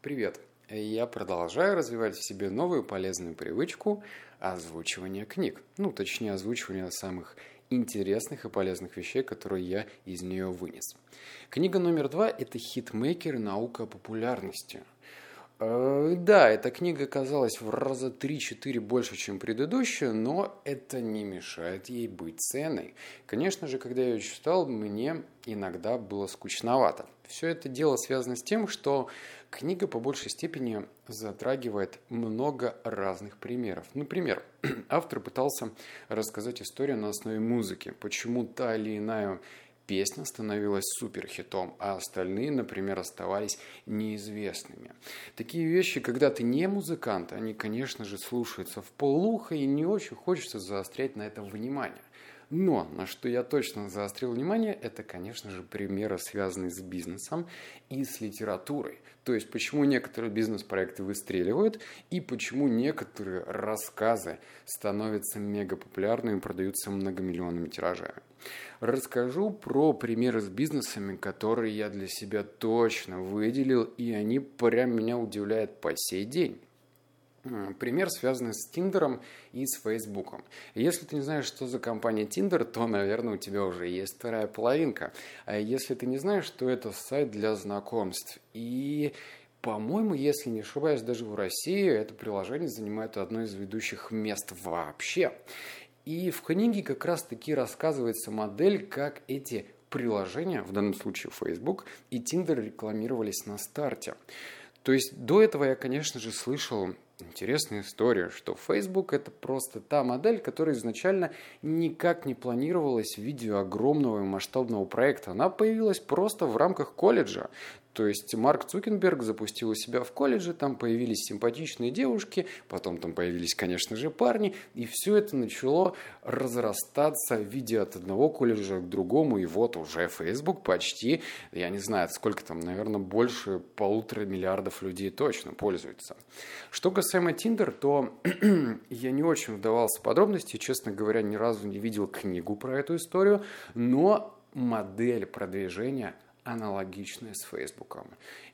Привет! Я продолжаю развивать в себе новую полезную привычку озвучивания книг. Ну, точнее, озвучивания самых интересных и полезных вещей, которые я из нее вынес. Книга номер два – это «Хитмейкер. Наука о популярности». Э, да, эта книга казалась в раза 3-4 больше, чем предыдущая, но это не мешает ей быть ценной. Конечно же, когда я ее читал, мне иногда было скучновато. Все это дело связано с тем, что книга по большей степени затрагивает много разных примеров. Например, автор пытался рассказать историю на основе музыки, почему та или иная песня становилась суперхитом, а остальные, например, оставались неизвестными. Такие вещи, когда ты не музыкант, они, конечно же, слушаются в полухо и не очень хочется заострять на этом внимание. Но на что я точно заострил внимание, это, конечно же, примеры, связанные с бизнесом и с литературой. То есть, почему некоторые бизнес-проекты выстреливают и почему некоторые рассказы становятся мега популярными и продаются многомиллионными тиражами. Расскажу про примеры с бизнесами, которые я для себя точно выделил, и они прям меня удивляют по сей день. Пример, связанный с Тиндером и с Фейсбуком. Если ты не знаешь, что за компания Tinder, то, наверное, у тебя уже есть вторая половинка. А если ты не знаешь, что это сайт для знакомств. И по-моему, если не ошибаюсь, даже в России это приложение занимает одно из ведущих мест вообще. И в книге как раз-таки рассказывается модель, как эти приложения, в данном случае Facebook и Tinder рекламировались на старте. То есть до этого я, конечно же, слышал интересная история, что Facebook это просто та модель, которая изначально никак не планировалась в виде огромного и масштабного проекта. Она появилась просто в рамках колледжа. То есть Марк Цукенберг запустил у себя в колледже, там появились симпатичные девушки, потом там появились, конечно же, парни, и все это начало разрастаться в виде от одного колледжа к другому, и вот уже Facebook почти, я не знаю, сколько там, наверное, больше полутора миллиардов людей точно пользуются. Что касаемо Tinder, то я не очень вдавался в подробности, честно говоря, ни разу не видел книгу про эту историю, но модель продвижения – аналогичное с Фейсбуком.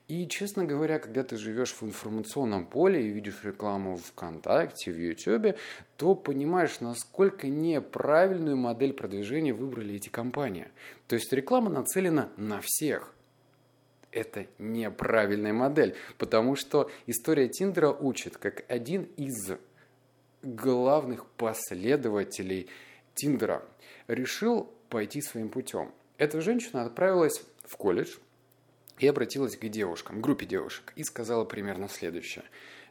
И, честно говоря, когда ты живешь в информационном поле и видишь рекламу в ВКонтакте, в Ютубе, то понимаешь, насколько неправильную модель продвижения выбрали эти компании. То есть реклама нацелена на всех. Это неправильная модель, потому что история Тиндера учит, как один из главных последователей Тиндера решил пойти своим путем. Эта женщина отправилась в колледж и обратилась к девушкам, группе девушек, и сказала примерно следующее.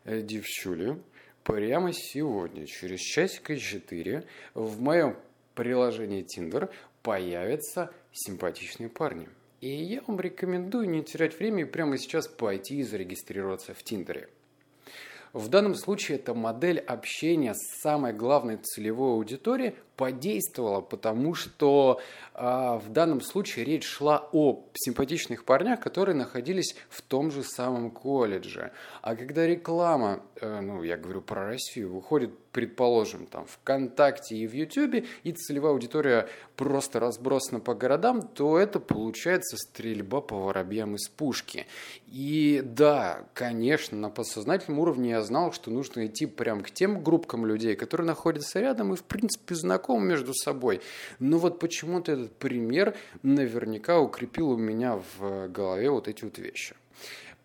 «Э, Девчули, прямо сегодня, через часика четыре, в моем приложении Tinder появятся симпатичные парни. И я вам рекомендую не терять время и прямо сейчас пойти и зарегистрироваться в Тиндере. В данном случае эта модель общения с самой главной целевой аудиторией подействовала, потому что э, в данном случае речь шла о симпатичных парнях, которые находились в том же самом колледже. А когда реклама, э, ну я говорю про Россию, выходит предположим, там, ВКонтакте и в Ютубе, и целевая аудитория просто разбросана по городам, то это получается стрельба по воробьям из пушки. И да, конечно, на подсознательном уровне я знал, что нужно идти прям к тем группкам людей, которые находятся рядом и, в принципе, знакомы между собой. Но вот почему-то этот пример наверняка укрепил у меня в голове вот эти вот вещи.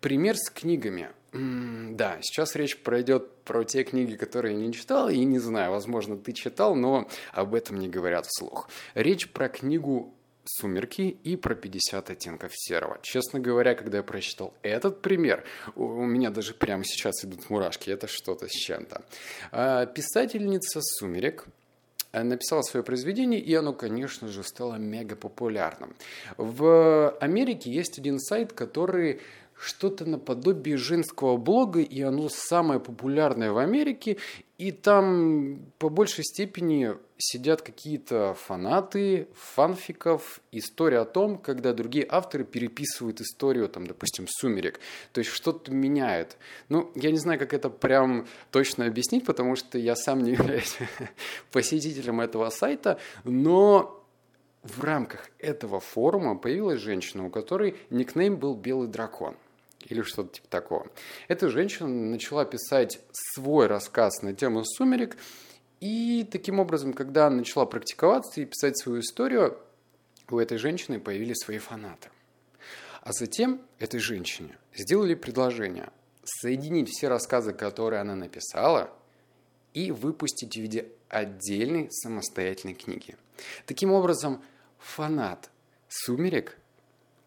Пример с книгами. Да, сейчас речь пройдет про те книги, которые я не читал, и не знаю, возможно, ты читал, но об этом не говорят вслух. Речь про книгу «Сумерки» и про 50 оттенков серого. Честно говоря, когда я прочитал этот пример, у меня даже прямо сейчас идут мурашки, это что-то с чем-то. А, писательница «Сумерек» написала свое произведение, и оно, конечно же, стало мега популярным. В Америке есть один сайт, который что-то наподобие женского блога, и оно самое популярное в Америке, и там по большей степени сидят какие-то фанаты фанфиков, история о том, когда другие авторы переписывают историю, там, допустим, «Сумерек», то есть что-то меняет. Ну, я не знаю, как это прям точно объяснить, потому что я сам не являюсь посетителем этого сайта, но в рамках этого форума появилась женщина, у которой никнейм был «Белый дракон». или что-то типа такого. Эта женщина начала писать свой рассказ на тему «Сумерек», и таким образом, когда она начала практиковаться и писать свою историю, у этой женщины появились свои фанаты. А затем этой женщине сделали предложение соединить все рассказы, которые она написала, и выпустить в виде отдельной самостоятельной книги. Таким образом, фанат «Сумерек»,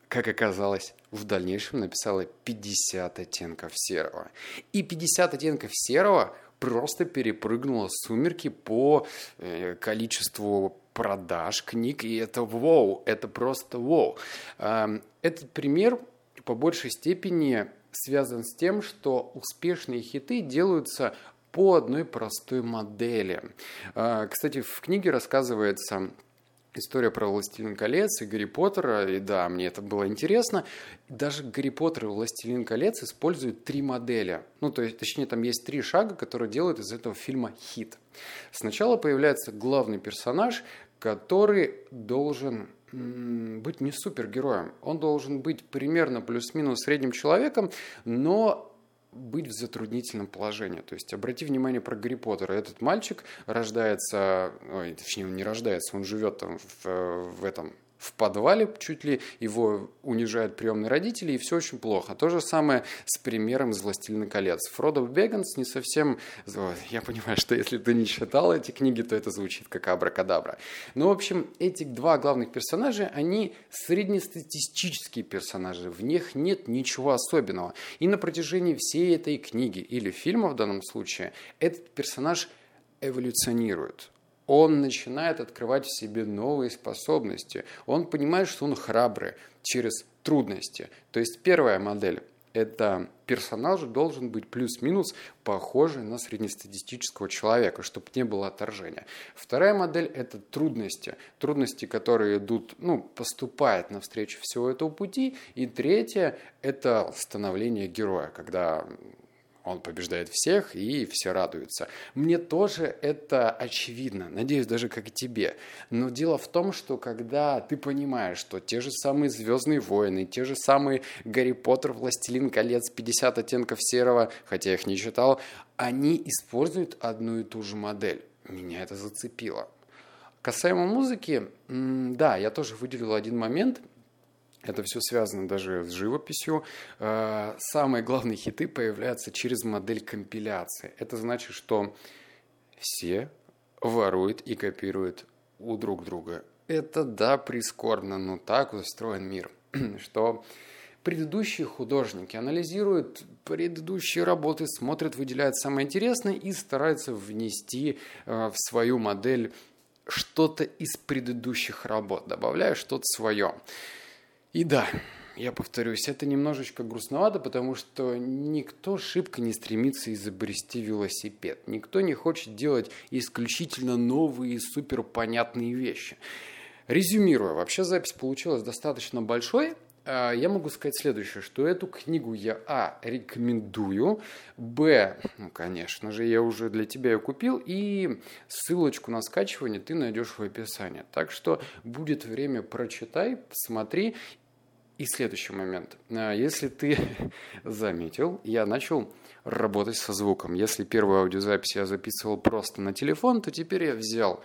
как оказалось, в дальнейшем написала 50 оттенков серого. И 50 оттенков серого просто перепрыгнула «Сумерки» по э, количеству продаж книг, и это вау, это просто вау. Этот пример по большей степени связан с тем, что успешные хиты делаются по одной простой модели. А, кстати, в книге рассказывается история про «Властелин колец» и Гарри Поттера, и да, мне это было интересно. Даже Гарри Поттер и «Властелин колец» используют три модели. Ну, то есть, точнее, там есть три шага, которые делают из этого фильма хит. Сначала появляется главный персонаж, который должен быть не супергероем. Он должен быть примерно плюс-минус средним человеком, но быть в затруднительном положении. То есть обрати внимание про Гарри Поттера. Этот мальчик рождается, ой, точнее, он не рождается, он живет там в, в этом в подвале чуть ли, его унижают приемные родители, и все очень плохо. То же самое с примером из «Властелина колец». Фродо Бегганс не совсем... Я понимаю, что если ты не читал эти книги, то это звучит как абракадабра. Но, в общем, эти два главных персонажа, они среднестатистические персонажи, в них нет ничего особенного. И на протяжении всей этой книги или фильма в данном случае этот персонаж эволюционирует он начинает открывать в себе новые способности. Он понимает, что он храбрый через трудности. То есть первая модель – это персонаж должен быть плюс-минус похожий на среднестатистического человека, чтобы не было отторжения. Вторая модель – это трудности. Трудности, которые идут, ну, поступают навстречу всего этого пути. И третья – это становление героя, когда он побеждает всех, и все радуются. Мне тоже это очевидно, надеюсь, даже как и тебе. Но дело в том, что когда ты понимаешь, что те же самые «Звездные войны», те же самые «Гарри Поттер», «Властелин колец», «50 оттенков серого», хотя я их не читал, они используют одну и ту же модель. Меня это зацепило. Касаемо музыки, да, я тоже выделил один момент – это все связано даже с живописью. Э, самые главные хиты появляются через модель компиляции. Это значит, что все воруют и копируют у друг друга. Это, да, прискорбно, но так устроен мир, что предыдущие художники анализируют предыдущие работы, смотрят, выделяют самое интересное и стараются внести э, в свою модель что-то из предыдущих работ, добавляя что-то свое. И да, я повторюсь, это немножечко грустновато, потому что никто шибко не стремится изобрести велосипед. Никто не хочет делать исключительно новые супер понятные вещи. Резюмируя, вообще запись получилась достаточно большой. А, я могу сказать следующее, что эту книгу я, а, рекомендую, б, ну, конечно же, я уже для тебя ее купил, и ссылочку на скачивание ты найдешь в описании. Так что будет время, прочитай, посмотри, и следующий момент. А, если ты заметил, я начал работать со звуком. Если первую аудиозапись я записывал просто на телефон, то теперь я взял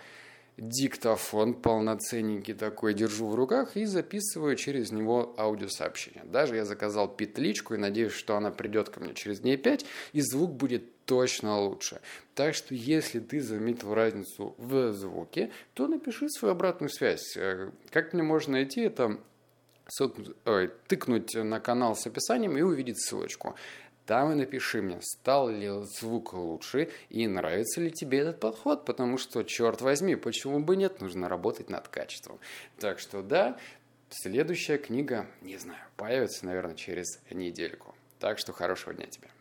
диктофон полноценненький такой, держу в руках и записываю через него аудиосообщение. Даже я заказал петличку и надеюсь, что она придет ко мне через дней 5, и звук будет точно лучше. Так что, если ты заметил разницу в звуке, то напиши свою обратную связь. Э, как мне можно найти это ой, тыкнуть на канал с описанием и увидеть ссылочку. Там и напиши мне, стал ли звук лучше и нравится ли тебе этот подход, потому что, черт возьми, почему бы нет, нужно работать над качеством. Так что да, следующая книга, не знаю, появится, наверное, через недельку. Так что хорошего дня тебе.